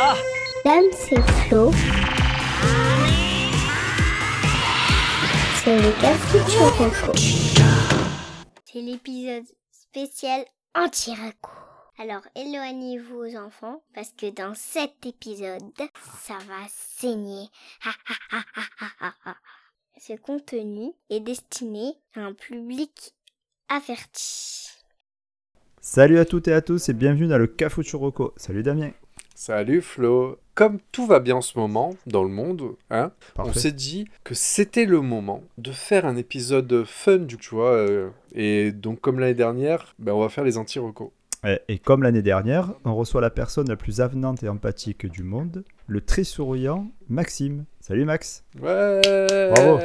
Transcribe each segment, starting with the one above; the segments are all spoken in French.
Ah Dame, c'est Flo. C'est le Café C'est l'épisode spécial anti-raco. Alors éloignez-vous enfants parce que dans cet épisode, ça va saigner. Ce contenu est destiné à un public averti. Salut à toutes et à tous et bienvenue dans le Cafuchuroco. Salut Damien. Salut Flo. Comme tout va bien en ce moment dans le monde, hein, on s'est dit que c'était le moment de faire un épisode fun, du tu vois. euh, et donc comme l'année dernière, ben, on va faire les anti-recos. Et, et comme l'année dernière, on reçoit la personne la plus avenante et empathique du monde, le très souriant Maxime. Salut Max. Ouais. Bravo.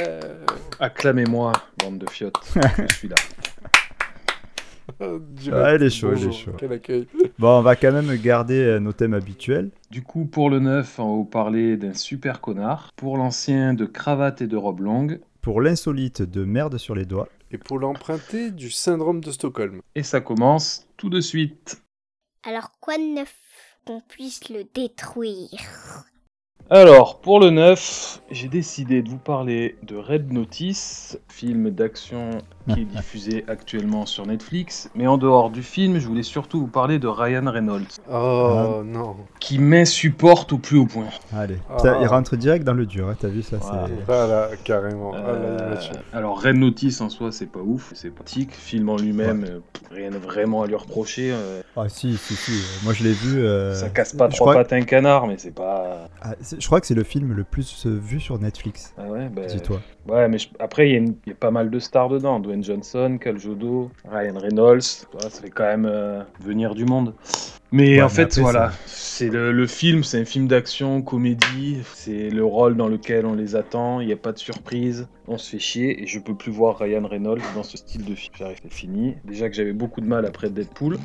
Acclamez-moi, bande de fiottes. Je suis là. Ah, il est chaud, il est chaud. Quel accueil. Bon, on va quand même garder euh, nos thèmes habituels. Du coup, pour le neuf, on va vous parler d'un super connard. Pour l'ancien, de cravate et de robe longue. Pour l'insolite de merde sur les doigts. Et pour l'emprunter du syndrome de Stockholm. Et ça commence tout de suite. Alors quoi de neuf qu'on puisse le détruire? Alors, pour le neuf, j'ai décidé de vous parler de Red Notice, film d'action qui est diffusé actuellement sur Netflix. Mais en dehors du film, je voulais surtout vous parler de Ryan Reynolds, Oh non. qui m'insupporte au plus haut point. Allez. Ah. Il rentre direct dans le dur, hein, t'as vu ça Voilà. c'est... Voilà, carrément. Ah, là, Euh, alors Red Notice en soi c'est pas ouf, c'est pratique. Film en lui-même, euh, rien vraiment à lui reprocher. euh, Ah si, si, si. Moi je l'ai vu. euh, ça casse pas je trois crois- pattes un canard, mais c'est pas. Ah, je crois que c'est le film le plus euh, vu sur Netflix. Ah ouais, bah, Dis-toi. ouais, mais je- après il y, a y pas mal de stars dedans. Dwayne Johnson, Cal Jodo, Ryan Reynolds. Ça fait quand même euh, venir du monde. Mais Ouais, en mais fait, après, voilà, c'est le, le film, c'est un film d'action, comédie, c'est le rôle dans lequel on les attend, il n'y a pas de surprise, on se fait chier, et je peux plus voir Ryan Reynolds dans ce style de film. J'arrive, c'est fini. Déjà que j'avais beaucoup de mal après Deadpool.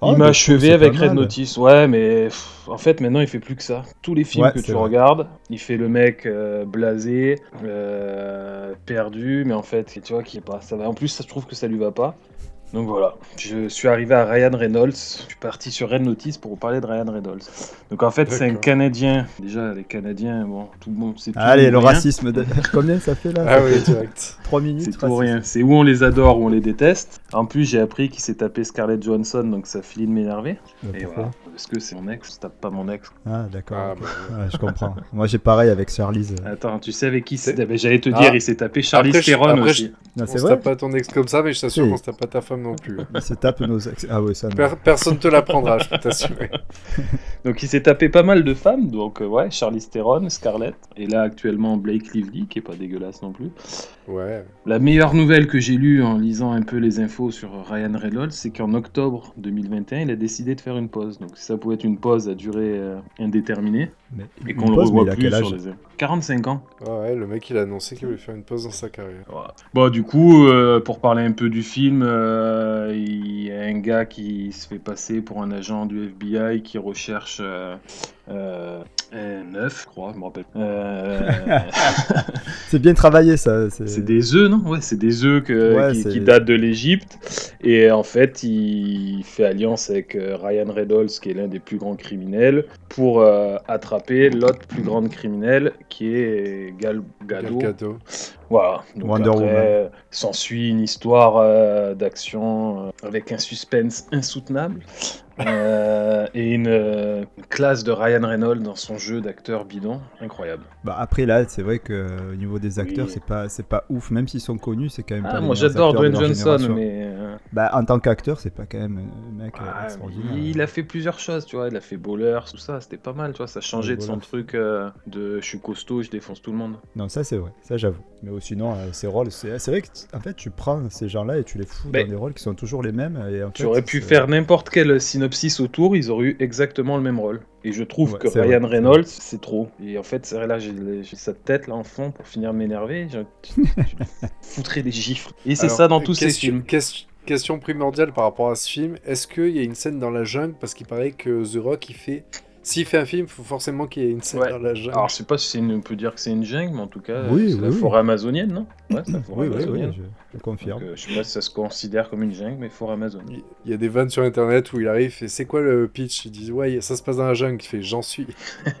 Oh, il m'a achevé avec Red. Notice, ouais, mais pff, en fait maintenant il fait plus que ça. Tous les films Ouais, que tu vrai. regardes, il fait le mec euh, blasé, euh, perdu, mais en fait, tu vois, qui est pas. Ça va. En plus, ça, je trouve que ça lui va pas. Donc voilà, je suis arrivé à Ryan Reynolds. Je suis parti sur Red Notice pour vous parler de Ryan Reynolds. Donc en fait, c'est un. Canadien. Déjà, les Canadiens, bon, tout le monde, c'est tout Allez, le rien. racisme. De... Combien ça fait là? Ah oui, direct. 3 minutes. C'est tout rien. C'est où on les adore ou on les déteste. En plus, j'ai appris qu'il s'est tapé Scarlett Johansson, donc ça finit de m'énerver. Et pourquoi? voilà. Parce que c'est mon ex, je tape pas mon ex. Ah d'accord. Ah, bah, Ouais, je comprends. Moi j'ai pareil avec Charlize. Attends, tu sais avec qui c'est ben, J'allais te Ah. dire, il s'est tapé je- Theron après, aussi. Non, on c'est se vrai tape pas ton ex comme ça, mais je t'assure qu'on se tape pas ta femme non plus. Il se tape nos ex. Ah ouais, ça non. Per- personne te l'apprendra, je peux t'assurer. Donc il s'est tapé pas mal de femmes, donc euh, ouais, Charlie Theron, Scarlett, et là actuellement Blake Lively, qui est pas dégueulasse non plus. Ouais. La meilleure nouvelle que j'ai lue en lisant un peu les infos sur Ryan Reynolds, c'est qu'en octobre 2021, il a décidé de faire une pause. Donc ça pouvait être une pause à durée euh, indéterminée, Mais, et qu'on le pause, revoit plus sur les... 45 ans. Ouais, ouais, le mec il a annoncé qu'il voulait faire une pause dans sa carrière. Voilà. Bon, du coup, euh, pour parler un peu du film, euh, il y a un gars qui se fait passer pour un agent du FBI qui recherche euh, euh, un œuf, je crois, je me rappelle. Euh, C'est bien travaillé ça. C'est c'est des œufs, non? Ouais, c'est des œufs que- Ouais, qui, datent de l'Égypte. Et en fait, il fait alliance avec euh, Ryan Reynolds, qui est l'un des plus grands criminels, pour euh, attraper l'autre plus grande criminelle, qui est Gal Gadot. Gal Gadot. Voilà. Donc Wonder après, Woman. euh, s'ensuit une histoire euh, d'action euh, avec un suspense insoutenable euh, et une, euh, une classe de Ryan Reynolds dans son jeu d'acteur bidon incroyable. Bah après là, c'est vrai que au niveau des acteurs, Oui. c'est pas c'est pas ouf. Même s'ils sont connus, c'est quand même. Ah, pas moi j'adore Dwayne Johnson, génération. mais Bah en tant qu'acteur, c'est pas quand même un mec ah, extraordinaire. il a fait plusieurs choses, tu vois. Il a fait Bowler, tout ça, c'était pas mal, tu vois. Ça changeait de son truc de je suis costaud, je défonce tout le monde. Non, ça c'est vrai, ça j'avoue. Mais sinon, euh, ces rôles, c'est c'est vrai que en fait, tu prends ces gens-là et tu les fous Ben, dans des rôles qui sont toujours les mêmes. Et en Tu fait, aurais pu faire n'importe quel synopsis autour, ils auraient eu exactement le même rôle. Et je trouve Ouais, que Ryan vrai, Reynolds, c'est trop. Et en fait, c'est vrai, là, j'ai cette tête là en fond pour finir de m'énerver. Je foutrais des gifles. Et c'est ça dans tous ces question- films. ques- Question primordiale par rapport à ce film, est-ce qu'il y a une scène dans la jungle? Parce qu'il paraît que The Rock il fait S'il fait un film, il faut forcément qu'il y ait une scène Ouais. dans la jungle. Alors, je sais pas si une- on peut dire que c'est une jungle, mais en tout cas, Oui, c'est oui, la oui. forêt amazonienne, non? Ouais, c'est la forêt Oui, oui, oui, amazonienne. je, je confirme. Donc, euh, je sais pas si ça se considère comme une jungle, mais forêt amazonienne. Il y a des vannes sur internet où il arrive et c'est quoi le pitch? Ils disent ouais, ça se passe dans la jungle. Il fait j'en suis.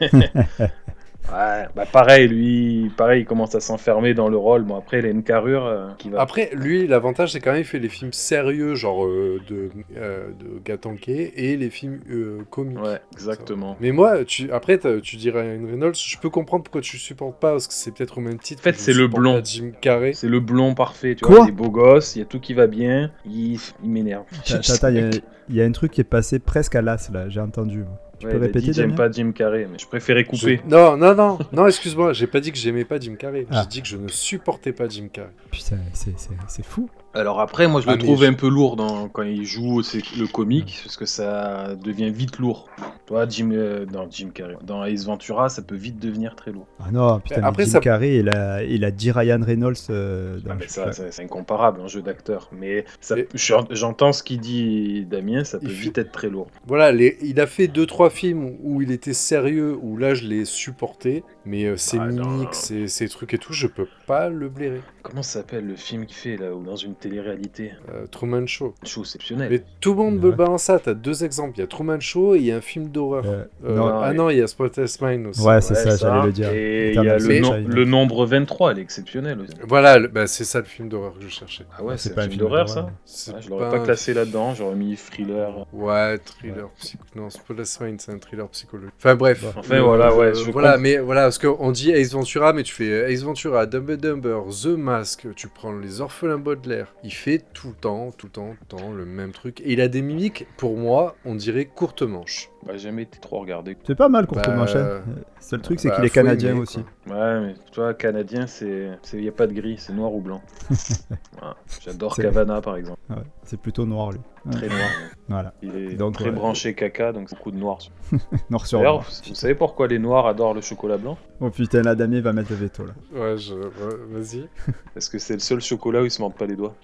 Ouais, bah pareil, lui, pareil, il commence à s'enfermer dans le rôle. Bon, après, il a une carrure euh, qui va. Après, lui, l'avantage c'est quand même il fait les films sérieux, genre euh, de, euh, de Gatanké, et les films euh, comiques. Ouais, exactement. Mais moi, tu, après, tu dirais à Reynolds, je peux comprendre pourquoi tu supportes pas, parce que c'est peut-être au même titre. En fait, c'est le blond. Jim Carrey. C'est le blond parfait, tu Quoi vois. Il est beau gosse, il y a tout qui va bien. Il, il m'énerve. Il y a- il y, a un truc qui est passé presque à l'as là, j'ai entendu. moi. Tu Ouais, peux il a répéter, dit, J'aime Damien pas Jim Carrey, mais je préférais couper. Je- Non, non, non, non, excuse-moi, j'ai pas dit que j'aimais pas Jim Carrey. Ah. J'ai dit que je ne supportais pas Jim Carrey. Putain, c'est- c'est c'est fou. Alors après, moi, je Ah, le mais trouve je- un peu lourd dans, quand il joue c'est le comique, parce que ça devient vite lourd. Toi, Jim, euh, dans Jim Carrey, dans Ace Ventura, ça peut vite devenir très lourd. Ah non, putain, Après, Jim ça- Carrey, il a, il a dit Ryan Reynolds euh, dans Ah, mais ça, c'est incomparable, un jeu d'acteur. Mais ça- Et- j'en- j'entends ce qu'il dit Damien, ça peut Il fait- vite être très lourd. Voilà, les- il a fait deux trois films où il était sérieux, où là je l'ai supporté, mais euh, ses Ah, mimiques, ses, ses trucs et tout, je peux pas le blairer. Comment ça s'appelle le film qu'il fait là, ou dans une télé-réalité Euh, Truman Show. Show exceptionnel. Mais tout le monde Ouais. veut balancer ça, t'as deux exemples. Il y a Truman Show et il y a un film d'horreur. Euh, Euh, non, ah mais- non, il y a Spotless Mind aussi. Ouais, c'est ça, j'allais le dire. Et il y a le, nom- le nombre 23, elle est exceptionnelle aussi. Voilà, le- bah, c'est ça le film d'horreur que je cherchais. Ah ouais, C'est pas un film d'horreur ça Ah, Je l'aurais pas classé là-dedans, j'aurais mis thriller. Ouais, thriller psychologique. Non, Spotless Mind, c'est un thriller psychologique. Enfin bref. Enfin, voilà, ouais, voilà, mais voilà, parce qu'on dit Ace Ventura, mais tu fais Ace Ventura, Dumb Dumber, The Mask, tu prends les orphelins Baudelaire. Il fait tout le temps, tout le temps, tout le temps le même truc. Et il a des mimiques, pour moi, on dirait courte manche. Bah, j'ai jamais été trop regardé. C'est pas mal, courte Bah, manche. hein. Seul truc, c'est bah, qu'il est canadien aimer, aussi. Ouais, mais tu vois, canadien, c'est. Il n'y a pas de gris, c'est noir ou blanc. J'adore Cavana par exemple. Ouais, c'est plutôt noir, lui. Très noir. Voilà, Il est Donc, très ouais. branché caca, donc beaucoup de noir. noir sur D'ailleurs, noir. vous savez pourquoi les noirs adorent le chocolat blanc? Oh putain, là, Damien va mettre le veto, là. Ouais, je... vas-y. Parce que c'est le seul chocolat où ils se mordent pas les doigts.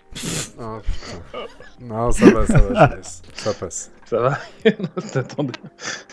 Ah, putain. Non, ça va, ça va, je laisse. Ça passe. Ça va T'attendais.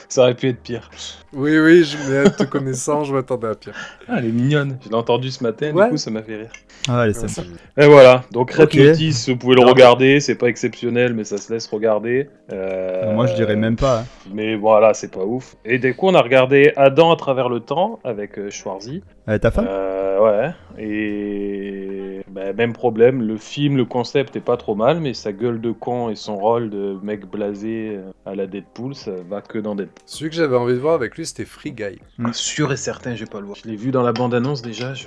Ça aurait pu être pire. Oui, oui, je, mais te connaissant, je m'attendais à pire. Ah, elle est mignonne. Je l'ai entendu ce matin, Ouais. du coup, ça m'a fait rire. Ah, Ouais, c'est ça- Et voilà, donc Red. Notice, vous pouvez le regarder, c'est pas exceptionnel, mais ça se laisse regarder. Euh, Moi, je dirais même pas. hein. Mais voilà, c'est pas ouf. Et du coup, on a regardé Adam à travers le temps avec euh, Schwarzy. Euh, ta femme? Euh, ouais, et bah, même problème, le film, le concept est pas trop mal, mais sa gueule de con et son rôle de mec blasé euh, à la Deadpool, ça va que dans Deadpool. Celui que j'avais envie de voir avec lui, c'était Free Guy. Mm. Ah, sûr et certain, je vais pas le voir. Je l'ai vu dans la bande-annonce déjà, je...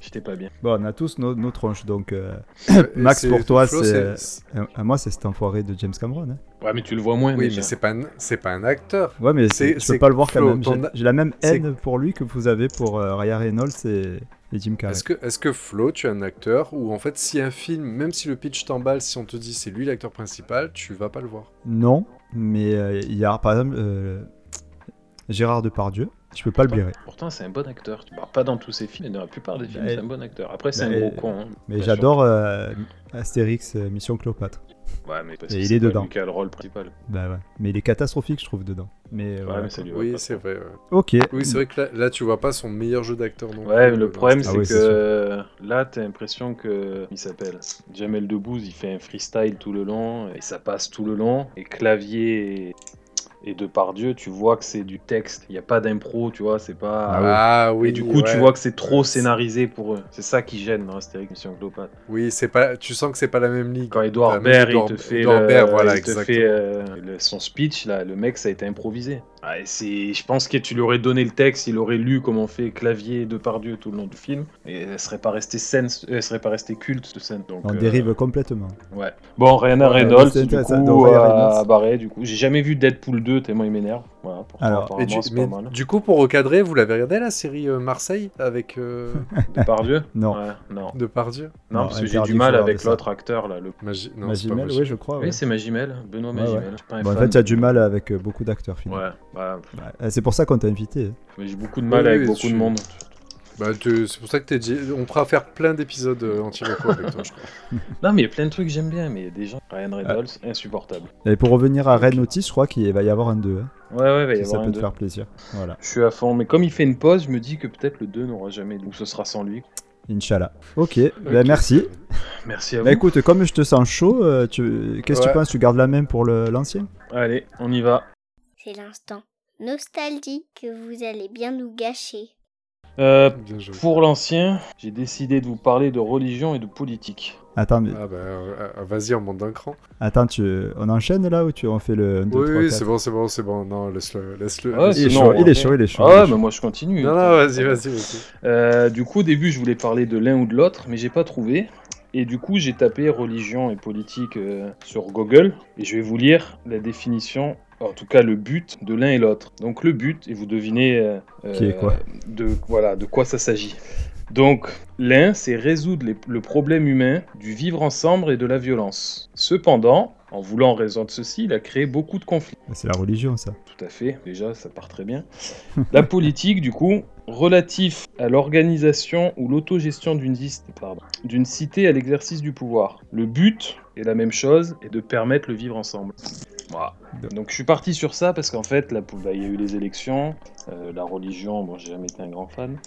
j'étais pas bien. Bon, on a tous nos, nos tronches, donc... euh, Max, pour toi, c'est... euh, à moi, c'est cet enfoiré de James Cameron. hein. Ouais, mais tu le vois moins Oui, déjà. mais c'est pas, un... c'est pas un acteur. Ouais, mais je peux pas le voir quand Flo, même. J'ai ton- j'ai la même haine pour lui que vous avez pour euh, Ryan Reynolds et, et Jim Carrey. Est-ce que, est que Flo, tu es un acteur où en fait, si un film, même si le pitch t'emballe, si on te dit c'est lui l'acteur principal, tu vas pas le voir? Non, mais euh, il y a par exemple euh, Gérard Depardieu. Je peux pas le blairer. Pourtant, c'est un bon acteur. Bah, pas dans tous ses films, mais dans la plupart des films, Bah, c'est un bon acteur. Après, c'est bah, un gros con. hein, Mais j'adore euh, Astérix euh, Mission Cléopâtre. Ouais, mais parce Et que il c'est est pas dedans. lui qui a le rôle principal. Bah ouais. Mais il est catastrophique, je trouve, dedans. Mais, euh, Ouais, voilà, mais ça quoi. lui va Oui, c'est vrai. ouais. Ok. Oui, c'est vrai que là, là, tu vois pas son meilleur jeu d'acteur non Ouais, plus, mais le euh, problème, Ah c'est ouais, c'est que là, t'as l'impression que. Il s'appelle Jamel Debbouze, il fait un freestyle tout le long, et ça passe tout le long. Et clavier et, et Depardieu, tu vois que c'est du texte. Il n'y a pas d'impro, tu vois, c'est pas. Ah oui, et du coup, tu vois que c'est trop scénarisé pour eux. C'est ça qui gêne dans Astérix Mission Cléopâtre. Oui, c'est pas. Tu sens que c'est pas la même ligue. Quand Edouard Baird, il te fait, Edouard le- Baird, voilà, il te fait euh, le- son speech, là, le mec, ça a été improvisé. C'est, je pense que tu lui aurais donné le texte, il aurait lu comment on fait clavier de Pardieu tout le long du film, et elle serait pas restée scène, elle serait pas restée culte cette scène. Donc, On euh, dérive complètement. Ouais. Bon, Ryan Reynolds, c'est du coup, Ryan à, Reynolds. à barrer, du coup. J'ai jamais vu Deadpool 2, tellement il m'énerve. Voilà, pourtant, Alors, apparemment, Et tu- c'est mais pas mal. du coup, pour recadrer, vous l'avez regardé la série euh, Marseille avec euh, Depardieu Non. Ouais, non. Depardieu Non, Non, parce que j'ai du mal avec l'autre acteur, là. Le... Magi... Non, Magimel, Magi- oui, je crois. ouais. Oui, c'est Magimel, Benoît Ouais, Magimel. ouais. Je suis pas un Bon, en fait, tu as du mal avec euh, beaucoup d'acteurs, finalement. Ouais, bah, Ouais, C'est pour ça qu'on t'a invité. mais j'ai beaucoup de mal Oui, avec oui, beaucoup je de monde. Bah, c'est pour ça que t'es dit. On pourra faire plein d'épisodes euh, anti-reco avec toi, je crois. Non, mais il y a plein de trucs que j'aime bien, mais il y a des gens. Ryan Reynolds, insupportable. Et pour revenir à Ren Otis, je crois qu'il va y avoir un 2. hein, Ouais, ouais, il va y si ça avoir peut un te 2. faire plaisir. Voilà. Je suis à fond, mais comme il fait une pause, je me dis que peut-être le 2 n'aura jamais, donc ce sera sans lui. Inch'Allah. Ok, ben Ok. merci. Merci à vous. Bah écoute, comme je te sens chaud, euh, tu... qu'est-ce que Ouais. tu penses? Tu gardes la main pour le- l'ancien? Allez, on y va. C'est l'instant nostalgie que vous allez bien nous gâcher. Euh, pour l'ancien, j'ai décidé de vous parler de religion et de politique. Attends, mais- Ah bah, euh, euh, vas-y, on monte d'un cran. attends tu... on enchaîne là ou tu... on fait le 1, 2, Oui, 3, oui, 4 c'est bon, c'est bon, c'est bon. Non, laisse-le. Laisse-le. Ah, laisse-le. Il est, chaud, on il est chaud, il est chaud. Ah bah moi je continue. Non, non, vas-y, vas-y, vas-y. Euh, du coup, au début, je voulais parler de l'un ou de l'autre, mais j'ai pas trouvé. Et du coup, j'ai tapé religion et politique euh, sur Google et je vais vous lire la définition, en tout cas le but de l'un et l'autre. Donc le but, et vous devinez euh, Qui est quoi de voilà de quoi ça s'agit. Donc l'un, c'est résoudre les- le problème humain du vivre ensemble et de la violence. Cependant, en voulant résoudre ceci, il a créé beaucoup de conflits. C'est la religion ça. Tout à fait, déjà ça part très bien. La politique, du coup, relatif à l'organisation ou l'autogestion d'une cité à l'exercice du pouvoir. Le but est la même chose et de permettre le vivre ensemble. Voilà. Donc je suis parti sur ça parce qu'en fait, là, bah, il y a eu les élections, euh, la religion, bon, j'ai jamais été un grand fan,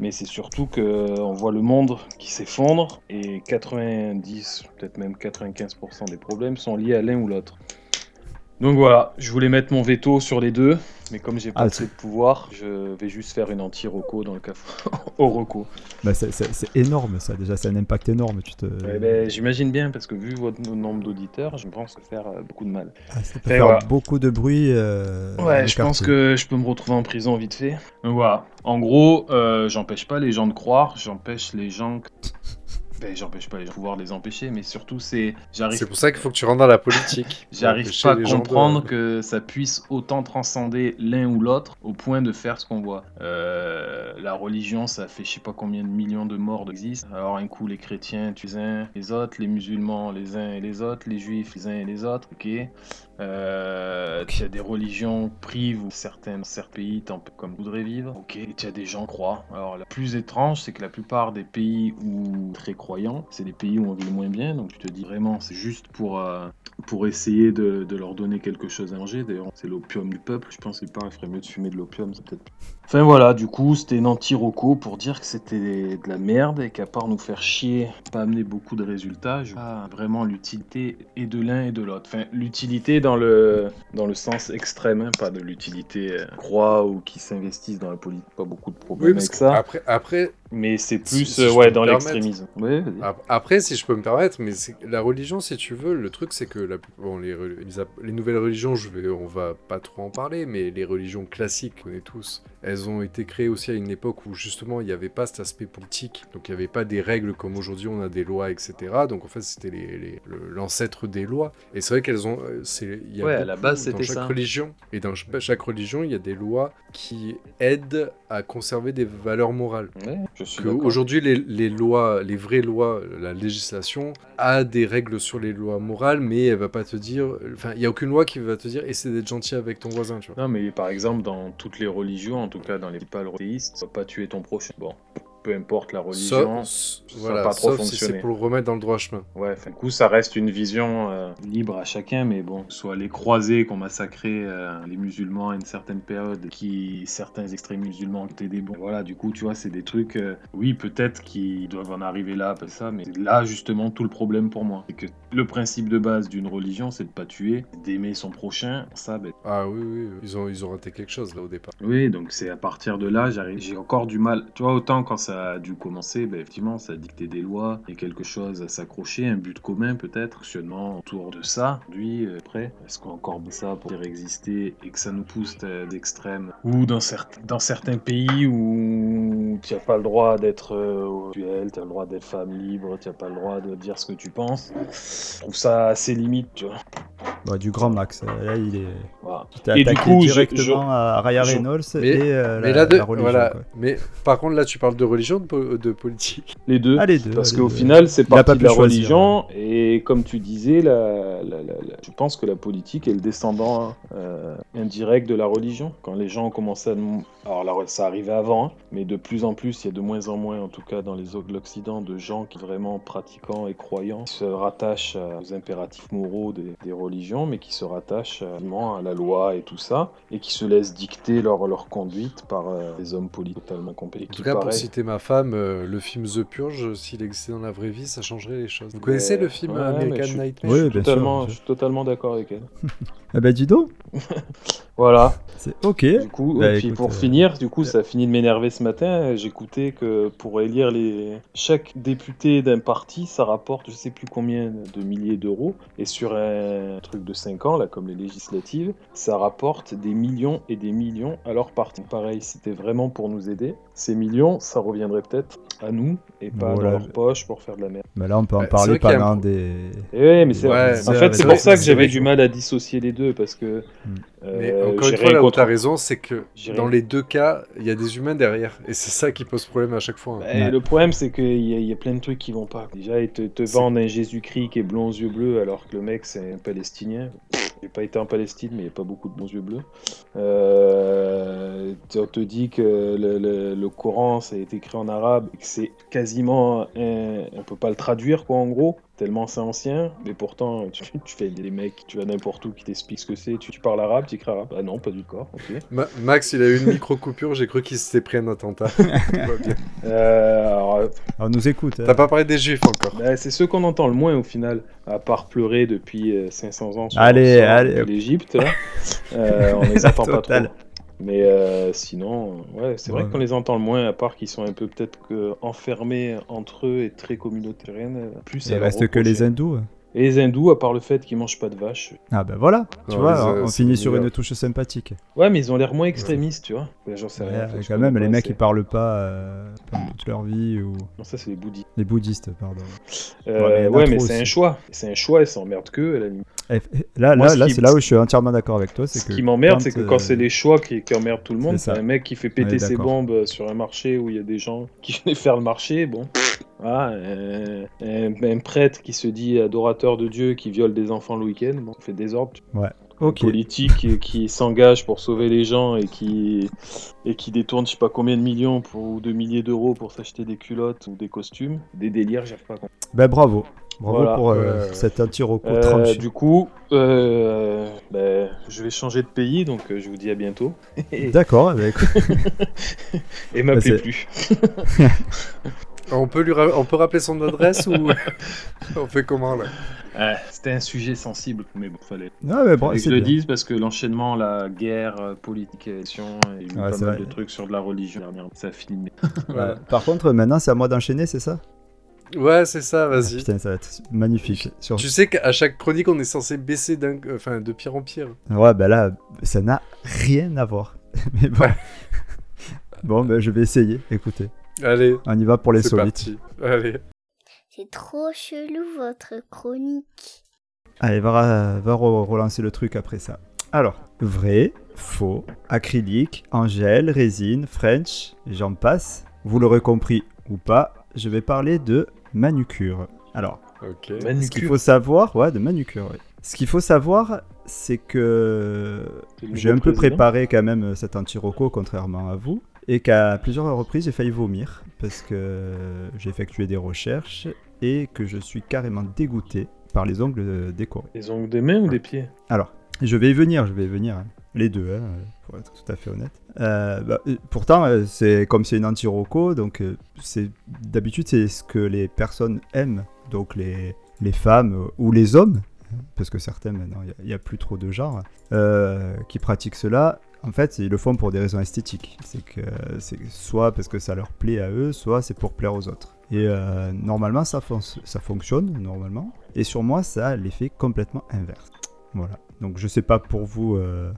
mais c'est surtout que euh, on voit le monde qui s'effondre et 90, peut-être même 95% des problèmes sont liés à l'un ou l'autre. Donc voilà, je voulais mettre mon veto sur les deux, mais comme j'ai pas Ah, assez de pouvoir, je vais juste faire une anti-roco dans le cas au roco. Bah, c'est- énorme ça, déjà c'est un impact énorme. Tu te... Ouais, ben, J'imagine bien, parce que vu votre nombre d'auditeurs, je pense que faire euh, beaucoup de mal. Ah, ça peut Et faire voilà. beaucoup de bruit. euh, Ouais, je pense que je peux me retrouver en prison vite fait. Donc voilà. En gros, euh, j'empêche pas les gens de croire, j'empêche les gens. que- Ben, j'empêche pas les gens de pouvoir les empêcher, mais surtout, c'est. J'arrive C'est pour ça qu'il faut que tu rentres dans la politique. J'arrive pas à de- comprendre que ça puisse autant transcender l'un ou l'autre au point de faire ce qu'on voit. Euh, la religion, ça fait je sais pas combien de millions de morts existent. Alors un coup les chrétiens, tu les uns, les autres, les musulmans, les uns et les autres, les juifs, les uns et les autres, ok. Euh, tu as des religions privées où certains, certains pays comme voudraient vivre, ok. Tu as des gens qui croient. Alors la plus étrange, c'est que la plupart des pays où très croyants, c'est les pays où on vit le moins bien. Donc tu te dis vraiment, c'est juste pour euh, pour essayer de, de leur donner quelque chose à manger. D'ailleurs, c'est l'opium du peuple. Je pense qu'il paraît qu'il ferait mieux de fumer de l'opium, c'est peut-être. Enfin voilà, du coup, c'était une anti-roco pour dire que c'était de la merde et qu'à part nous faire chier, pas amener beaucoup de résultats, je vois pas vraiment l'utilité et de l'un et de l'autre. Enfin, l'utilité dans le, dans le sens extrême, hein, pas de l'utilité euh, croix ou qui s'investissent dans la politique. Pas beaucoup de problèmes Oui, parce avec que ça. après, après, Mais c'est plus si euh, ouais, dans l'extrémisme. Ouais, Après, si je peux me permettre, mais la religion, si tu veux, le truc, c'est que la, bon, les, nouvelles religions, je vais, on va pas trop en parler, mais les religions classiques, on est tous, elles ont été créées aussi à une époque où justement il n'y avait pas cet aspect politique, donc il n'y avait pas des règles comme aujourd'hui on a des lois, etc. Donc en fait, c'était l'ancêtre des lois. Et c'est vrai qu'elles ont, euh, il y a Ouais, à la base, dans chaque ça. religion et dans ch- chaque religion, il y a des lois qui aident à conserver des valeurs morales Ouais, aujourd'hui les, les lois, les vraies lois, la législation a des règles sur les lois morales, mais elle va pas te dire, enfin, il y a aucune loi qui va te dire essaie d'être gentil avec ton voisin. Non, mais par exemple, dans toutes les religions, en tout cas dans les principales théistes, pas tuer ton prochain. Bon, peu importe la religion. Sauf, ça voilà, pas trop sauf si c'est pour le remettre dans le droit chemin. Ouais, du coup, ça reste une vision euh, libre à chacun, mais bon, soit les croisés qui ont massacré euh, les musulmans à une certaine période, qui certains extrêmes musulmans étaient des bons. Voilà, du coup, tu vois, c'est des trucs, euh, oui, peut-être qu'ils doivent en arriver là, après ça, mais là justement tout le problème pour moi. C'est que le principe de base d'une religion, c'est de pas tuer, d'aimer son prochain. Ça, ben, Ah oui, oui, ils ont, ils ont raté quelque chose là au départ. Oui, donc c'est à partir de là, j'ai encore du mal. Tu vois, autant quand ça a dû commencer, ben, effectivement, ça a dicté des lois et quelque chose à s'accrocher, un but commun peut-être, fonctionnement autour de ça. Lui, euh, après, est-ce qu'on encore ça pour faire exister et que ça nous pousse d'extrêmes Ou dans, certains dans certains pays où tu n'as pas le droit d'être euh, duel, tu as le droit d'être femme libre, tu n'as pas le droit de dire ce que tu penses. Je trouve ça assez limite, tu vois. Bah, du grand max. Euh, Là, il est. Voilà. il t'a attaqué coup, je- directement à Ryan je- Reynolds Mais- et euh, mais la, là, de, la religion. voilà. Mais par contre, là, tu parles de religion, de, po- de politique. Les deux. Ah, les deux. Parce qu'au final, c'est pas parti pu de la choisir, religion, et comme tu disais, la, la- la- la- je pense que la politique est le descendant euh, indirect de la religion. Quand les gens ont commencé à... Alors là, ça arrivait avant, hein, mais de plus en plus, il y a de moins en moins, en tout cas dans les l'Occident, de gens qui vraiment pratiquants et croyants se rattachent euh, aux impératifs moraux des, des religions, mais qui se rattachent vraiment à la loi et tout ça, et qui se laissent dicter leur, leur conduite par euh, des hommes politiques totalement compétents. En tout cas, pour citer ma femme, euh, le film The Purge, s'il existait dans la vraie vie, ça changerait les choses. Vous connaissez le film ouais, American je suis- Nightmare? Oui, je suis totalement, sûr. je suis totalement d'accord avec elle. Ah bah dis donc, Voilà. c'est ok. Du coup, Bah, et puis écoute, pour euh, finir, du coup, ça a fini de m'énerver ce matin. J'écoutais que pour élire les chaque député d'un parti, ça rapporte je sais plus combien de milliers d'euros. Et sur un truc de 5 ans, là, comme les législatives, ça rapporte des millions et des millions à leur parti. Pareil, si c'était vraiment pour nous aider, ces millions, ça reviendrait peut-être à nous et pas Voilà. dans leur poche pour faire de la merde. Bah là, on peut en parler vrai qu'il y a un pendant pro- des. Et ouais, mais c'est Ouais, en fait c'est pour ça que j'avais du mal à dissocier les deux parce que Hmm. euh, Mais encore j'ai une fois, là où t'as raison, c'est que dans les deux cas, il y a des humains derrière. Et c'est ça qui pose problème à chaque fois. hein. Bah, Ouais. Le problème, c'est qu'il y, a- il y a plein de trucs qui vont pas. Déjà, ils te, vendent un Jésus-Christ qui est blond aux yeux bleus, alors que le mec, c'est un Palestinien. J'ai pas été en Palestine, mais il n'y a pas beaucoup de bons yeux bleus. Euh, on te dit que le, le- le Coran, ça a été écrit en arabe, et que c'est quasiment. Un, on peut pas le traduire, quoi, en gros. Tellement c'est ancien, mais pourtant tu, tu fais des mecs, tu vas n'importe où qui t'expliquent ce que c'est, tu, tu parles arabe, tu écris arabe. Ah non, pas du corps, ok. Ma- Max, il a eu une micro-coupure, j'ai cru qu'il s'était pris un attentat. Bien. Euh, alors, Alors, on nous écoute. hein. T'as pas parlé des juifs encore. Bah, c'est ceux qu'on entend le moins au final, à part pleurer depuis euh, 500 ans sur Allez, sur allez. l'Égypte. Euh, on les entend pas trop. Mais euh, sinon, ouais, c'est vrai qu'on les entend le moins, à part qu'ils sont un peu peut-être que enfermés entre eux et très communautaires. Plus Il reste que les hindous. hein. Et les hindous, à part le fait qu'ils mangent pas de vache. Ah bah voilà, tu vois, on finit sur une touche sympathique. Ouais, mais ils ont l'air moins extrémistes, tu vois. J'en sais Ouais, rien. quand même, les mecs ils parlent pas euh, toute leur vie ou Non, ça, c'est les bouddhistes. les bouddhistes, pardon. Euh, Ouais, mais c'est un choix. C'est un choix et ça emmerde que, la. Eh, eh, Là, Moi, là, là qui- c'est là où je suis entièrement d'accord avec toi. Ce que qui m'emmerde, c'est que euh, quand c'est les choix qui, qui emmerdent tout le monde, c'est un mec qui fait péter ses bombes sur un marché où il y a des gens qui venaient faire le marché, bon. Ah, un, un- un prêtre qui se dit adorateur de Dieu qui viole des enfants le week-end, bon, fait désordre. Ok. Un politique qui, s'engage pour sauver les gens et qui, et qui détourne je sais pas combien de millions pour, ou de milliers d'euros pour s'acheter des culottes ou des costumes. Des délires, j'arrive pas à comprendre. Ben bravo. Bravo Voilà. pour euh, Ouais, ouais. cet anti-roco Euh, du coup, euh, ben, je vais changer de pays, donc euh, je vous dis à bientôt. D'accord, eh ben, écoute, et m'appelez c'est- plus. On peut, lui ra- on peut rappeler son adresse ou on fait comment là? Ouais, C'était un sujet sensible, mais bon, fallait. Ah, mais bon, fallait que c'est je le bien. dise parce que l'enchaînement, la guerre, euh, politique, élection, et Ouais, pas c'est mal vrai. de trucs sur de la religion dernièrement. Ça a fini. Ouais. Par contre, maintenant c'est à moi d'enchaîner, c'est ça? Ouais, c'est ça, vas-y. Putain, ça va être magnifique. Sur- Tu sais qu'à chaque chronique, on est censé baisser d'un... enfin, de pire en pire. Ouais, ben là, ça n'a rien à voir. Mais bon. bon, ben je vais essayer. Écoutez, Allez, on y va pour les parti. Allez. C'est trop chelou votre chronique. Allez, va, va re- relancer le truc après ça. Alors, vrai, faux, acrylique, angèle, résine, French, j'en passe. Vous l'aurez compris ou pas, je vais parler de manucure. Alors, Ok. ce qu'il Manucure. faut savoir, ouais, de manucure, ouais. Ce qu'il faut savoir, c'est que j'ai un peu préparé quand même cet anti-roco, contrairement à vous, et qu'à plusieurs reprises j'ai failli vomir parce que j'ai effectué des recherches et que je suis carrément dégoûté par les ongles décorés. Les ongles des mains ou des pieds? Alors, je vais y venir, je vais y venir. hein. Les deux, hein, pour être tout à fait honnête. Euh, bah, euh, pourtant, euh, c'est comme c'est une anti-roco, donc c'est d'habitude c'est ce que les personnes aiment, donc les, les femmes ou les hommes, parce que certains maintenant il n'y a, plus trop de genres euh, qui pratiquent cela. En fait, ils le font pour des raisons esthétiques. C'est que c'est soit parce que ça leur plaît à eux, soit c'est pour plaire aux autres. Et euh, normalement, ça, fon- ça fonctionne normalement. Et sur moi, ça a l'effet complètement inverse. Voilà. Donc je sais pas pour vous. euh,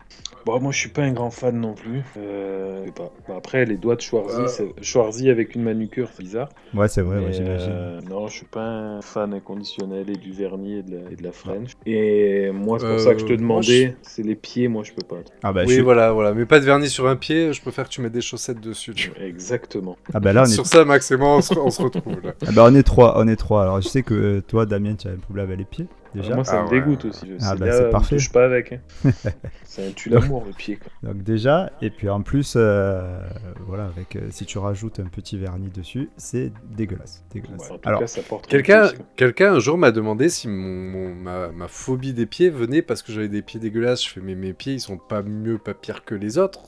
Bon, moi, je suis pas un grand fan non plus. Euh, je sais pas. Bon, après, les doigts de Schwarzy, Euh. Schwarzy avec une manucure, c'est bizarre. Ouais, c'est vrai, ouais, j'imagine. euh, non, je suis pas un fan inconditionnel et du vernis et de la, et de la French. Et moi, c'est pour Euh, ça que je te demandais, c'est les pieds, moi, je peux pas. Ah bah, je oui, suis- voilà, voilà. Mais pas de vernis sur un pied, je préfère que tu mettes des chaussettes dessus. tu. Exactement. ah bah là, on est... Sur ça, Max et moi, on se, on se retrouve là. Ah bah, on est trois, on est trois. Alors je sais que toi, Damien, tu as un problème avec les pieds, déjà. moi, ça Ah me ouais. dégoûte aussi. Je Ah sais bah, c'est parfait. touche pas avec. hein. c'est un tue l'amour, le pied. quoi. Donc déjà, et puis en plus, euh, voilà, avec euh, si tu rajoutes un petit vernis dessus, c'est dégueulasse, dégueulasse. Ouais, en tout Alors, cas, ça porte Quelqu'un quelqu'un un jour m'a demandé si mon, mon- ma, ma phobie des pieds venait parce que j'avais des pieds dégueulasses. Je fais, mais mes pieds, ils sont pas mieux, pas pires que les autres.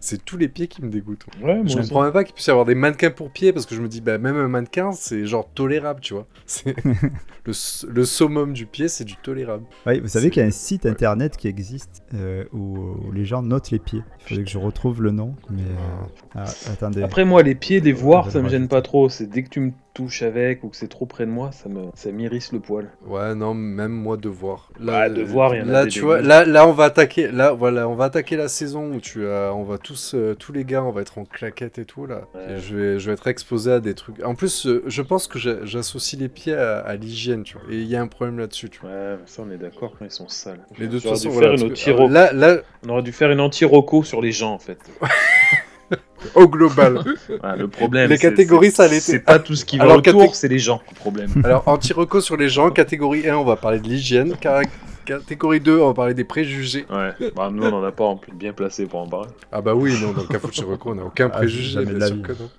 C'est tous les pieds qui me dégoûtent. Ouais, Je comprends même pas qu'il puisse y avoir des mannequins pour pieds parce que je me dis, bah, même un mannequin, c'est genre tolérable, tu vois. C'est le, le summum du pied, c'est du tolérable. ouais, vous savez qu'il y a un site ouais. internet qui existe euh, où, où les gens notent les pieds. Il faudrait que je retrouve le nom, mais euh, ah, attendez. Après, moi, les pieds, les voir, je ça me gêne pas trop. C'est dès que tu me touches avec ou que c'est trop près de moi, ça me, ça m'irrisse le poil. Ouais, non, même moi de voir. Ouais, de voir, il y en Là, tu vois, là, là, on va attaquer. Là, voilà, on va attaquer la saison où tu as, on va tous, euh, tous les gars, on va être en claquettes et tout là. Ouais. Et je vais, je vais être exposé à des trucs. En plus, euh, je pense que j'a- j'associe les pieds à, à l'hygiène, tu vois. Et il y a un problème là-dessus, tu vois. Ouais, ça, on est d'accord quand ils sont sales. Mais de toute façon, voilà, que, là, là, On aurait dû faire une anti-roco sur les gens, en fait. au global. Le problème, Les c'est- catégories, ça l'était. C'est pas tout ce qui va Alors, autour, c'est les gens, le problème. Alors, anti-reco sur les gens. Catégorie 1, on va parler de l'hygiène. Catégorie 2, on va parler des préjugés. Ouais, bah, nous, on en a pas en plus bien placé pour en parler. Ah bah oui, non, dans le cas Reco, on n'a aucun Ah, préjugé, jamais de bien la sûr vie. que non.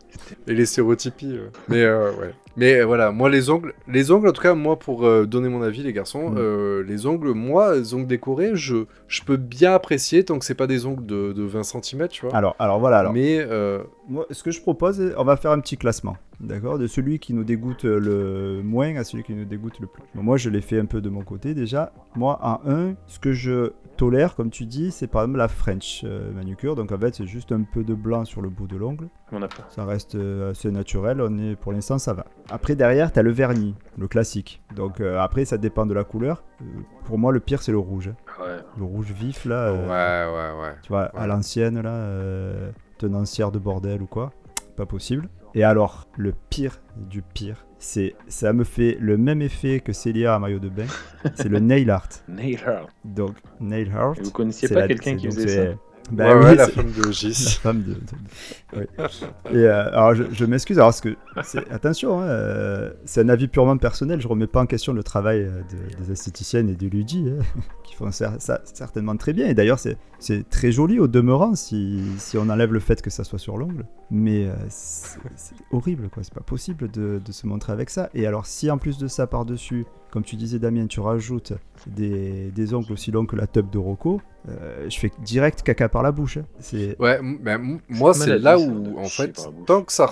Et les stéréotypies. euh. Mais euh, ouais. Mais euh, voilà, moi les ongles, les ongles en tout cas, moi pour euh, donner mon avis les garçons, Mm. euh, les ongles, moi, les ongles décorés, je, je peux bien apprécier tant que c'est pas des ongles de, de 20 cm, tu vois. Alors, alors voilà, alors. Mais euh, Moi, ce que je propose, on va faire un petit classement, d'accord De celui qui nous dégoûte le moins à celui qui nous dégoûte le plus. Bon, moi, je l'ai fait un peu de mon côté déjà. Moi, en 1, ce que je tolère, comme tu dis, c'est par exemple la French euh, manucure. Donc en fait, c'est juste un peu de blanc sur le bout de l'ongle. On a pas. Ça reste euh, assez naturel. On est, pour l'instant, ça va. Après, derrière, tu as le vernis, le classique. Donc euh, après, ça dépend de la couleur. Euh, pour moi, le pire, c'est le rouge. Ouais. Le rouge vif, là. euh, ouais, ouais, ouais. tu vois, à l'ancienne, là, euh, tenancière de bordel ou quoi, pas possible. Et alors, le pire du pire, c'est ça me fait le même effet que Célia à maillot de bain, c'est le nail art. Nail art. Donc, nail art. Et vous connaissiez pas quelqu'un qui faisait ça? Bah ouais, oui, la femme de la Gis. femme de. oui. Et euh, alors, je, je m'excuse, alors, parce que. Attention, hein, euh, c'est un avis purement personnel, je remets pas en question le travail euh, de- des esthéticiennes et du Ludi, hein, qui font ça, ça certainement très bien. Et d'ailleurs, c'est très joli au demeurant si, si on enlève le fait que ça soit sur l'ongle. Mais euh, c'est c'est horrible, quoi. C'est pas possible de, de se montrer avec ça. Et alors, si en plus de ça, par-dessus, comme tu disais, Damien, tu rajoutes des, des ongles aussi longs que la tube de Rocco, euh, je fais direct caca par la bouche. hein. C'est. Ouais, ben, moi c'est là où en fait, tant que ça,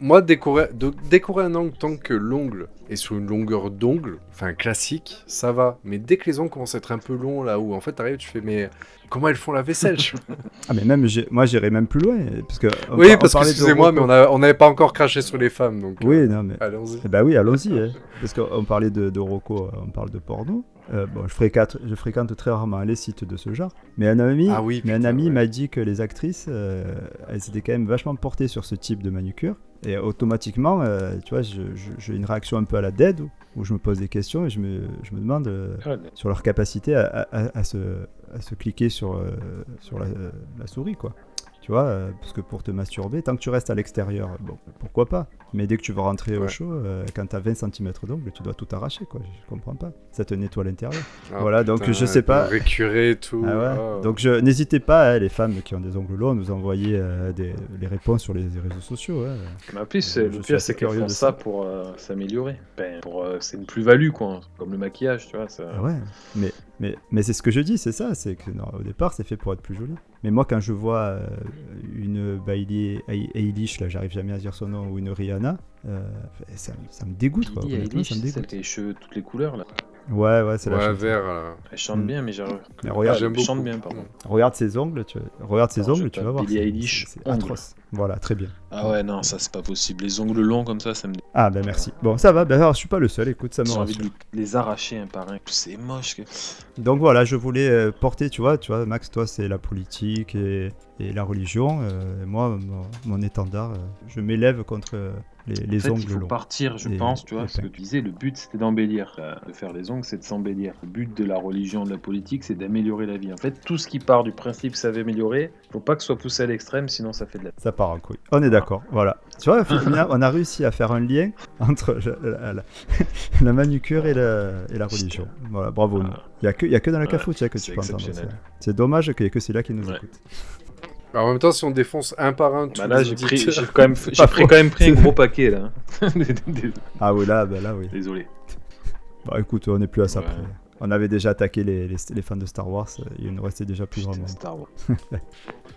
moi décorer, de, décorer un ongle tant que l'ongle est sur une longueur d'ongle, enfin classique, ça va. Mais dès que les ongles commencent à être un peu longs là où en fait t'arrives, tu fais mais comment elles font la vaisselle Ah mais même moi j'irais même plus loin parce que Oui, parce que excusez-moi, mais on n'avait pas encore craché sur les femmes donc. euh, Oui non mais Allons-y. eh ben oui allons-y hein. parce qu'on parlait de, de Rocco, euh, on parle de porno. Euh, bon je fréquente je fréquente très rarement les sites de ce genre. Mais un ami Ah oui, mais un ami ouais. m'a dit que les actrices euh, elles étaient quand même vachement portées sur ce type de manucure et automatiquement euh, tu vois j'ai une réaction un peu à la dead où, où je me pose des questions et je me, je me demande euh, sur leur capacité à, à- à se, à se cliquer sur, euh, sur la, la souris, quoi. Tu vois, parce que pour te masturber, tant que tu restes à l'extérieur, bon, pourquoi pas? Mais dès que tu vas rentrer au chaud, euh, quand t'as 20 cm d'ongle, tu dois tout arracher, quoi. Je comprends pas. Ça te nettoie l'intérieur. Ah, Voilà, donc, je sais pas. Récurer et tout. Ah ouais. ah. Donc je n'hésitez pas, hein, les femmes qui ont des ongles longs, à nous envoyer euh, des, les réponses sur les réseaux sociaux. hein. Mais en plus, le suis pire, assez c'est qu'elles curieux font de ça ça. pour euh, s'améliorer. Ben, pour, euh, c'est une plus-value, quoi. Comme le maquillage, tu vois. Ça... Ah ouais, mais, mais, mais c'est ce que je dis, c'est ça, c'est que non, au départ c'est fait pour être plus joli. Mais moi quand je vois euh, une Bailey Eil- Eilish, là j'arrive jamais à dire son nom, ou une Rihanna, euh, ça, ça me dégoûte quoi. Honnêtement, ça me c'est celle dégoûte. qui a les cheveux toutes les couleurs, là. Ouais, ouais, c'est la chanteuse. vert. Elle chante Mm. bien, mais. Mais regarde, Ah, elle beaucoup. chante bien, pardon. regarde ses ongles, tu regarde ses ongles, tu vas voir. C'est- atroce. Voilà, très bien. Ah ouais, non, ça c'est pas possible. Les ongles longs comme ça, ça me. Ah, ben merci. Bon, ça va, ben alors, je suis pas le seul, écoute, ça me J'ai envie rassure. de les arracher un par un. C'est moche. Que... Donc voilà, je voulais euh, porter, tu vois, tu vois, Max, toi, c'est la politique et, et la religion. euh, moi, mon, mon étendard, euh, je m'élève contre euh, les, les En fait, ongles il faut longs. partir, je pense, tu vois, ce que tu disais, le but c'était d'embellir. Euh, De faire les ongles, c'est de s'embellir. Le but de la religion, de la politique, c'est d'améliorer la vie. En fait, tout ce qui part du principe ça va améliorer, faut pas que ce soit poussé à l'extrême, sinon ça fait de la. Ça part en couille. On est d'accord, voilà. Tu vois, on a réussi à faire un lien entre la, la- manucure et la, et la religion. Voilà, bravo. nous. Il n'y a, a que dans la Ouais, cafouche hein, que tu peux entendre ça. C'est dommage qu'il n'y ait que celui-là qui nous Ouais. écoute. Alors, en même temps, si on défonce un par un tous Bah là, j'ai pris, j'ai quand même, j'ai pris faux. quand même pris un gros paquet là. Ah oui, là, ben là, oui. Désolé. Bah écoute, on n'est plus à ça Ouais. près. On avait déjà attaqué les, les- les fans de Star Wars, euh, il nous restait déjà plus grand monde. Star Wars.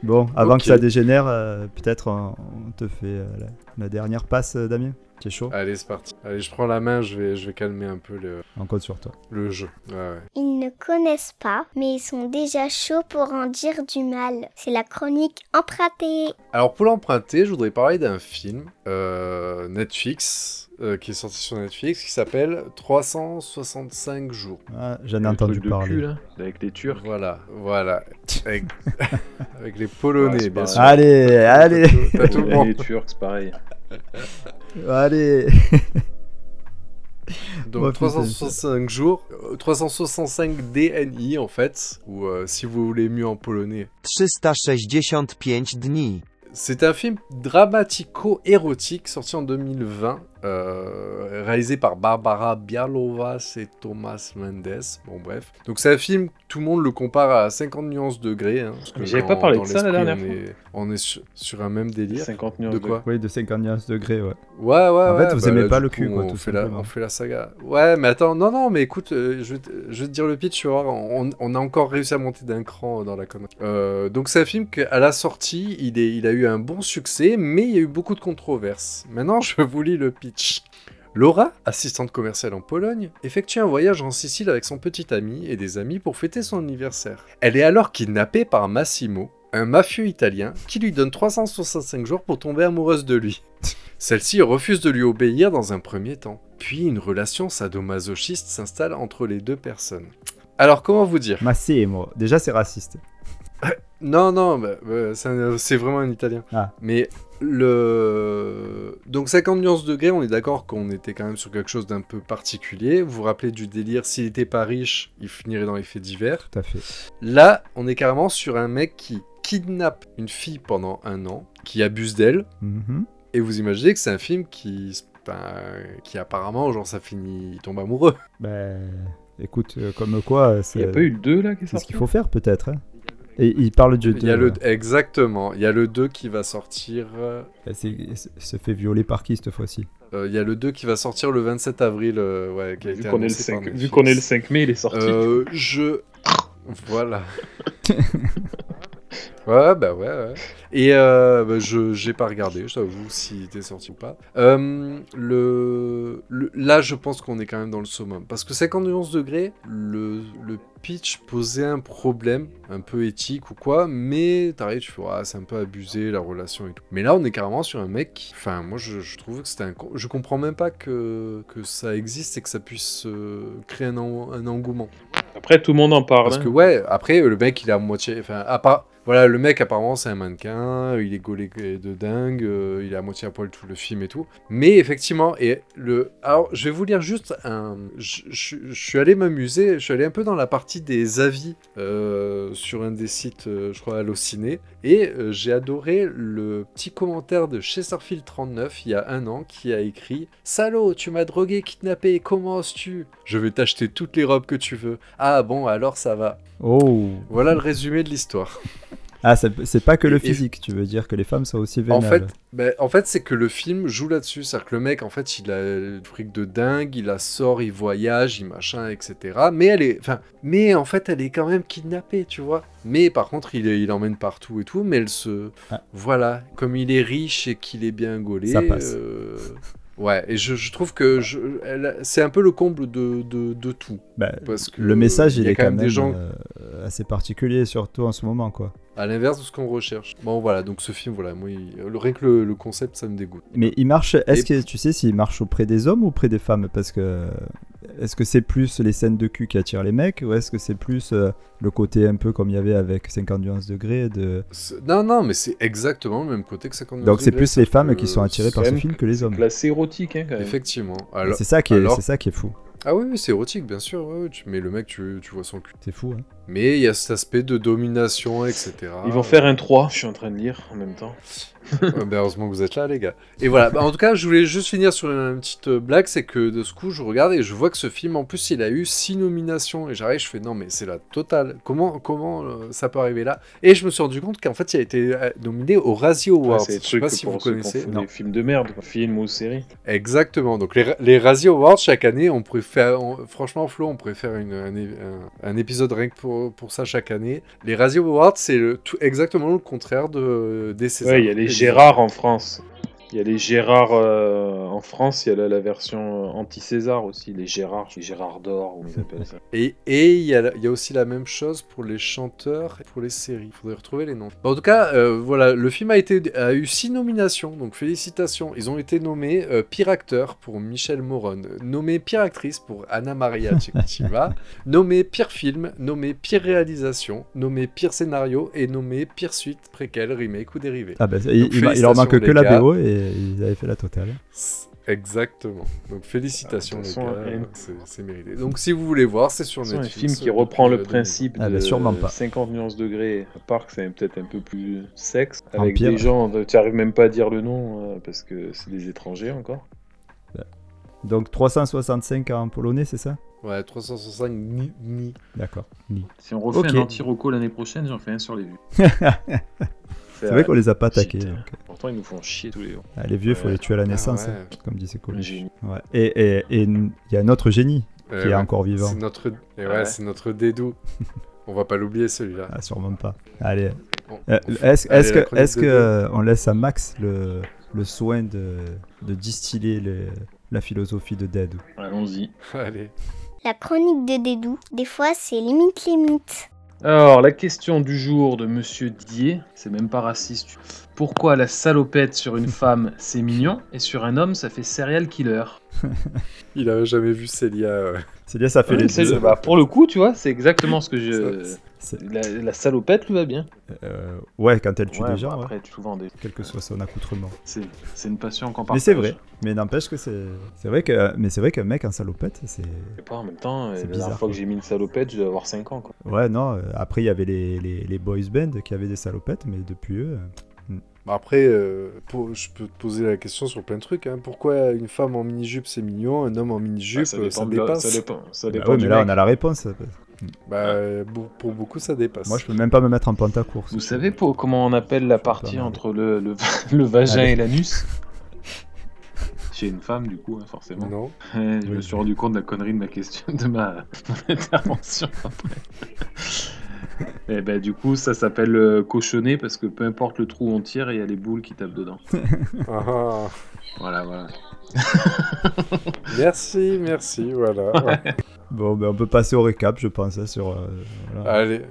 Bon, avant que ça dégénère, euh, peut-être on, on te fait euh, la, la dernière passe, euh, Damien? Tu es chaud Allez, c'est parti. Allez, je prends la main, je vais, je vais calmer un peu le, On compte sur toi. le jeu. Ouais, ouais. Ils ne connaissent pas, mais ils sont déjà chauds pour en dire du mal. C'est la chronique empruntée. Alors, pour l'emprunter, je voudrais parler d'un film euh, Netflix, euh, qui est sorti sur Netflix, qui s'appelle 365 jours. Ah, J'en ai entendu truc de parler. cul, là, avec les Turcs. Voilà, voilà. Avec, avec les Polonais, Ouais, c'est bien pas- sûr. Allez, allez, T'as tout- le monde. les Turcs, pareil. allez Donc Oh, putain, 365 jours, euh, 365 DNI en fait, ou euh, si vous voulez mieux en polonais. 365 dni. C'est un film dramatico-érotique sorti en 2020, euh, réalisé par Barbara Bialovas et Thomas Mendes. Bon bref. Donc c'est un film, tout le monde le compare à 50 nuances degrés. Hein, parce que J'avais pas parlé de ça la dernière on est, on est sur, sur un même délire. 50 nuances De quoi Oui, de 50 degrés, ouais. Ouais, ouais, En ouais. fait, vous bah, aimez pas le coup, cul, quoi, on tout fait la. On fait la saga. Ouais, mais attends, non, non, mais écoute, euh, je, vais te, je vais te dire le pitch, tu vois, on, on a encore réussi à monter d'un cran dans la connerie. Euh, donc c'est un film qu'à la sortie, il, est, il a eu un bon succès, mais il y a eu beaucoup de controverses. Maintenant, je vous lis le pitch. Laura, assistante commerciale en Pologne, effectue un voyage en Sicile avec son petit ami et des amis pour fêter son anniversaire. Elle est alors kidnappée par Massimo, un mafieux italien, qui lui donne 365 jours pour tomber amoureuse de lui. Celle-ci refuse de lui obéir dans un premier temps. Puis une relation sadomasochiste s'installe entre les deux personnes. Alors comment vous dire? Massé, moi. Déjà, c'est raciste. Non, non, bah, bah, c'est vraiment un italien. Ah. Mais le. Donc 50 nuances degrés, on est d'accord qu'on était quand même sur quelque chose d'un peu particulier. Vous vous rappelez du délire, s'il était pas riche, il finirait dans les faits divers. Tout à fait. Là, on est carrément sur un mec qui kidnappe une fille pendant un an, qui abuse d'elle, Mhm. et vous imaginez que c'est un film qui. ben, qui apparemment, genre, ça finit, il tombe amoureux. Ben, écoute, euh, comme quoi, Il c'est n'y a pas eu le 2 là qui est c'est ce qu'il faut faire, peut-être. hein. Et il parle du Il y a 2. le... Exactement, il y a le 2 qui va sortir. euh, Il se fait violer par qui cette fois-ci? Euh, Il y a le 2 qui va sortir le 27 avril, euh, ouais, qui a Vu été qu'on est, le annoncé par 5... Vu Netflix. qu'on est le 5 mai, il est sorti. Euh, je... Voilà. ouais, bah ouais, ouais. Et euh, bah, je j'ai pas regardé, je t'avoue, si t'es sorti ou pas. Euh, le... le- Là, je pense qu'on est quand même dans le summum. Parce que 51 degrés, le... le pitch posait un problème, un peu éthique ou quoi, mais t'arrives, tu fais, ah, c'est un peu abusé, la relation et tout. Mais là, on est carrément sur un mec... Enfin, moi, je, je trouve que c'était un... Je comprends même pas que, que ça existe et que ça puisse euh, créer un, en- un engouement. Après, tout le monde en parle. Parce hein. que ouais, après le mec il est à moitié, enfin à part, voilà le mec apparemment c'est un mannequin, il est gaulé de dingue, euh, il est à moitié à poil tout le film et tout. Mais effectivement et le, alors je vais vous lire juste un, je, je- je suis allé m'amuser, je suis allé un peu dans la partie des avis euh, sur un des sites, euh, je crois Allociné, et euh, j'ai adoré le petit commentaire de Chesterfield39 il y a un an qui a écrit Salaud, tu m'as drogué, kidnappé, comment oses-tu? Je vais t'acheter toutes les robes que tu veux. Ah bon, alors ça va. Oh Voilà le résumé de l'histoire. Ah, c'est pas que le Et- physique, tu veux dire que les femmes sont aussi En vénales. fait, ben, en fait c'est que le film joue là-dessus. C'est-à-dire que le mec, en fait, il a le fric de dingue, il la sort, il voyage, il machin, etc. Mais elle est, enfin, mais en fait, elle est quand même kidnappée, tu vois. Mais par contre, il, il emmène partout et tout. Mais elle se, Ah. voilà, comme il est riche et qu'il est bien gaulé, Ça passe. euh, Ouais, et je, je trouve que c'est un peu le comble de, de, de tout. Bah, Parce que le message, il il y a est quand quand même même des gens euh, assez particulier, surtout en ce moment, quoi. À l'inverse de ce qu'on recherche. Bon, voilà, donc ce film, voilà, moi, il- le, rien que le, le concept, ça me dégoûte. Mais il marche. Est-ce Et- que tu sais s'il marche auprès des hommes ou auprès des femmes? Parce que est-ce que c'est plus les scènes de cul qui attirent les mecs ou est-ce que c'est plus euh, le côté un peu comme il y avait avec 51 degrés de... Non, non, mais c'est exactement le même côté que 50 Donc c'est plus les femmes qui sont attirées par ce film que les hommes. Classé érotique, hein, quand même. Effectivement. Et Alors... C'est ça qui est, alors- c'est ça qui est fou. Ah oui, oui, c'est érotique, bien sûr. ouais, ouais, tu... Mais le mec, tu, tu vois son cul. C'est fou. Hein. Mais il y a cet aspect de domination, etc. Ils vont faire un 3, je suis en train de lire en même temps. Ouais, ben, heureusement que vous êtes là, les gars. Et voilà, Bah, en tout cas, je voulais juste finir sur une petite euh, blague, c'est que de ce coup, je regarde et je vois que ce film, en plus, il a eu six nominations. Et j'arrive, je fais non, mais c'est la totale. Comment, comment euh, ça peut arriver là? Et je me suis rendu compte qu'en fait, il a été euh, nominé au Razzie Ouais, Awards. des je sais pas si vous connaissez. font des films de merde, films ou séries. Exactement. Donc les, les Razzie Awards chaque année, on pourrait faire, on- franchement Flo, on pourrait faire une- un, é- un- un épisode rien que pour, pour ça chaque année. Les Razzie Awards, c'est exactement le contraire de des Césars. Ouais, il y a les Gérard en France. Il y a les Gérard euh, en France, il y a la, la version euh, anti-César aussi, les Gérard, les Gérard d'or, ou ils appellent ça. Et et il y, a la- il y a aussi la même chose pour les chanteurs et pour les séries. Il faudrait retrouver les noms. En tout cas, euh, voilà, le film a, été, a eu six nominations, donc félicitations. Ils ont été nommés euh, pire acteur pour Michel Moron, nommé pire actrice pour Anna Maria Chektiva, nommé pire film, nommé pire réalisation, nommé pire scénario et nommé pire suite, préquel, remake ou dérivé. Ah bah, il, Donc, il, il leur manque que la les. BO et ils avaient fait la totale. Exactement. Donc félicitations Ah, de les gars, c'est- mérité. Donc si vous voulez voir, c'est sur C'est un Netflix. film qui reprend le euh, principe Ah, de bah, sûrement pas. 50 nuances degrés, à part que c'est peut-être un peu plus sexe, avec pire. des gens, tu arrives même pas à dire le nom, euh, parce que c'est des étrangers encore. Donc 365 en polonais, c'est ça? 2000. Ouais, 365 ni ni. D'accord. Ni. Si on refait un anti-roco l'année prochaine, j'en fais un sur les vues. C'est vrai qu'on les a pas attaqués. Donc. Pourtant, ils nous font chier tous les jours. Ah, les vieux, faut Ouais. les tuer à la naissance, ouais. hein, comme disait génie. Ouais. Et il et, et il y a un autre génie Euh, qui est encore vivant. C'est notre, et ouais, Ouais. c'est notre dédou. On va pas l'oublier celui-là. Ah, sûrement pas. Allez. Euh, Est-ce la que, de que euh, on laisse à Max le, le soin de, de distiller les- la philosophie de Dead Allons-y. Allez. La chronique de Dédou, des fois c'est limite limite. Alors, la question du jour de Monsieur Didier, c'est même pas raciste. Pourquoi la salopette sur une femme, c'est mignon, et sur un homme, ça fait serial killer? Il avait jamais vu Célia. euh, bien, ça fait Ouais, les c'est- deux. bah, Pour le coup, tu vois, c'est exactement ce que je... Ça, La, la salopette lui va bien. euh, ouais, quand elle tue Ouais, des gens, ouais, après, souvent, des... quel que soit son accoutrement. c'est une passion qu'on Mais partage. c'est vrai. Mais n'empêche que c'est c'est vrai que mais c'est vrai qu'un mec en salopette, c'est Je sais pas, en même temps, euh, C'est la bizarre, dernière fois que j'ai mis une salopette, je dois avoir 5 ans. Quoi. ouais non. euh, Après il y avait les, les, les boys band qui avaient des salopettes, mais depuis eux. euh, Bah Après, euh, pour- je peux te poser la question sur plein de trucs. hein. Pourquoi une femme en mini-jupe c'est mignon, un homme en mini-jupe Ah, ça, la- dépasse Ça dépend, ça bah dépend ouais, du mais là mec. on a la réponse. Bah, euh, pour, beaucoup, ça dépasse. Moi je peux même pas me mettre en pantacourt. Vous savez pour, comment on appelle la partie entre le, le, le vagin Allez. et l'anus? Chez une femme, du coup, hein, forcément. Non. Ouais, je me suis rendu compte de la connerie de ma question, de ma intervention après. Et ben du coup, ça s'appelle euh, cochonner parce que peu importe le trou où on tire, il y a les boules qui tapent dedans. Ah, ah. Voilà, voilà. Merci, merci, voilà. Bon, ben on peut passer au récap, je pense, hein, sur. euh, voilà. Allez,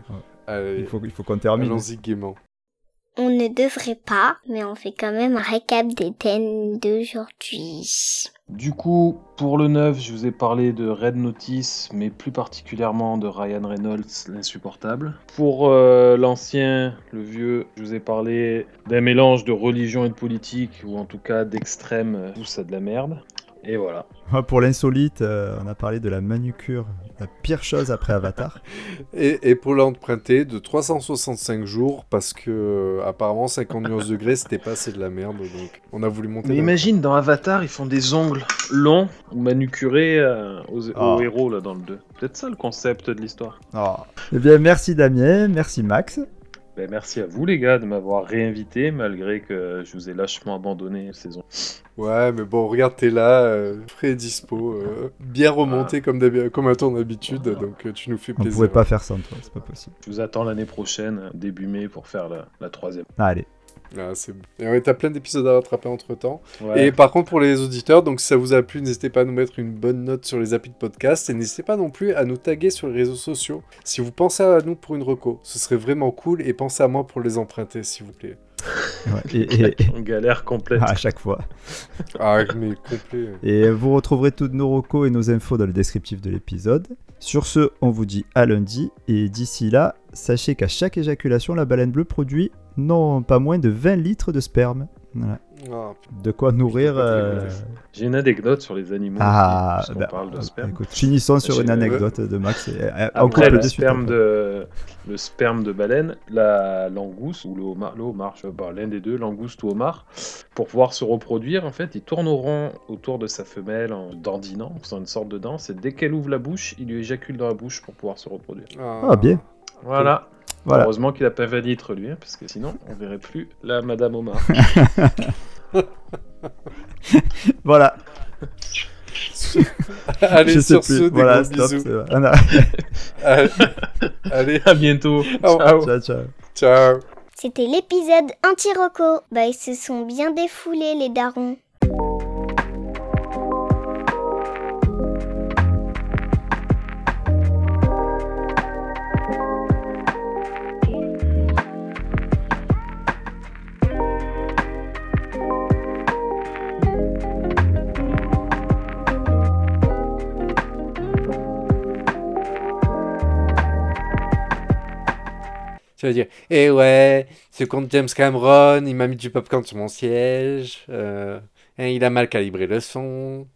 allez, Il faut, il faut qu'on termine. allons-y gaiement. On ne devrait pas, mais on fait quand même un récap des thèmes d'aujourd'hui. Du coup, pour le 9, je vous ai parlé de Red Notice, mais plus particulièrement de Ryan Reynolds, l'insupportable. Pour euh, l'ancien, le vieux, je vous ai parlé d'un mélange de religion et de politique, ou en tout cas d'extrême, euh, tout ça de la merde. Et voilà. Ouais, Pour l'insolite, euh, on a parlé de la manucure, la pire chose après Avatar. Et, et pour l'emprunter de 365 jours, parce que euh, apparemment 50 nuances degrés, c'était pas assez de la merde, donc on a voulu monter. Mais imagine, dans Avatar, ils font des ongles longs ou manucurés euh, aux, aux Ah. héros là dans le 2. Peut-être ça le concept de l'histoire. Eh bien, merci Damien, merci Max. Ben, merci à vous les gars de m'avoir réinvité malgré que je vous ai lâchement abandonné cette saison. Ouais, mais bon, regarde, t'es là, euh, frais et dispo, euh, bien remonté comme, d'habi- comme à ton habitude, donc euh, tu nous fais On plaisir. pouvait pas faire sans toi, c'est pas possible. Je vous attends l'année prochaine, début mai, pour faire la, la troisième. Allez, Ah, c'est bon. Et ouais, t'as plein d'épisodes à rattraper entre temps. Ouais. Et par contre, pour les auditeurs, donc si ça vous a plu, n'hésitez pas à nous mettre une bonne note sur les applis de podcast et n'hésitez pas non plus à nous taguer sur les réseaux sociaux. Si vous pensez à nous pour une reco, ce serait vraiment cool et pensez à moi pour les emprunter, s'il vous plaît. Ouais, et, et- En galère complète. à chaque fois. Ah, mais complet. Et vous retrouverez toutes nos recos et nos infos dans le descriptif de l'épisode. Sur ce, on vous dit à lundi. Et d'ici là, sachez qu'à chaque éjaculation, la baleine bleue produit non pas moins de 20 litres de sperme. Voilà. Ah, De quoi nourrir. euh, J'ai une anecdote sur les animaux. Ah, puisqu'on bah, parle de sperme. Écoute, finissons sur une anecdote de Max. Et, euh, on Après, le de suite sperme, de, le sperme de baleine, la langouste ou le homard, le homard, je sais pas, l'un des deux, langouste ou homard, pour pouvoir se reproduire, en fait, il tourne au rond autour de sa femelle en dandinant, en faisant une sorte de danse, et dès qu'elle ouvre la bouche, il lui éjacule dans la bouche pour pouvoir se reproduire. Ah, bien. Voilà. Voilà. Heureusement qu'il a pas 20 litres, lui, hein, parce que sinon, on verrait plus la Madame Homard. Voilà. Allez, Je sais sur plus. ce, des Voilà, gros stop. bisous. Allez, Allez, à bientôt. Oh. Ciao. ciao, ciao. ciao. C'était l'épisode anti-roco. Bah, ils se sont bien défoulés, les darons. Tu vas dire, eh ouais, ce compte James Cameron, il m'a mis du popcorn sur mon siège, euh, hein, il a mal calibré le son,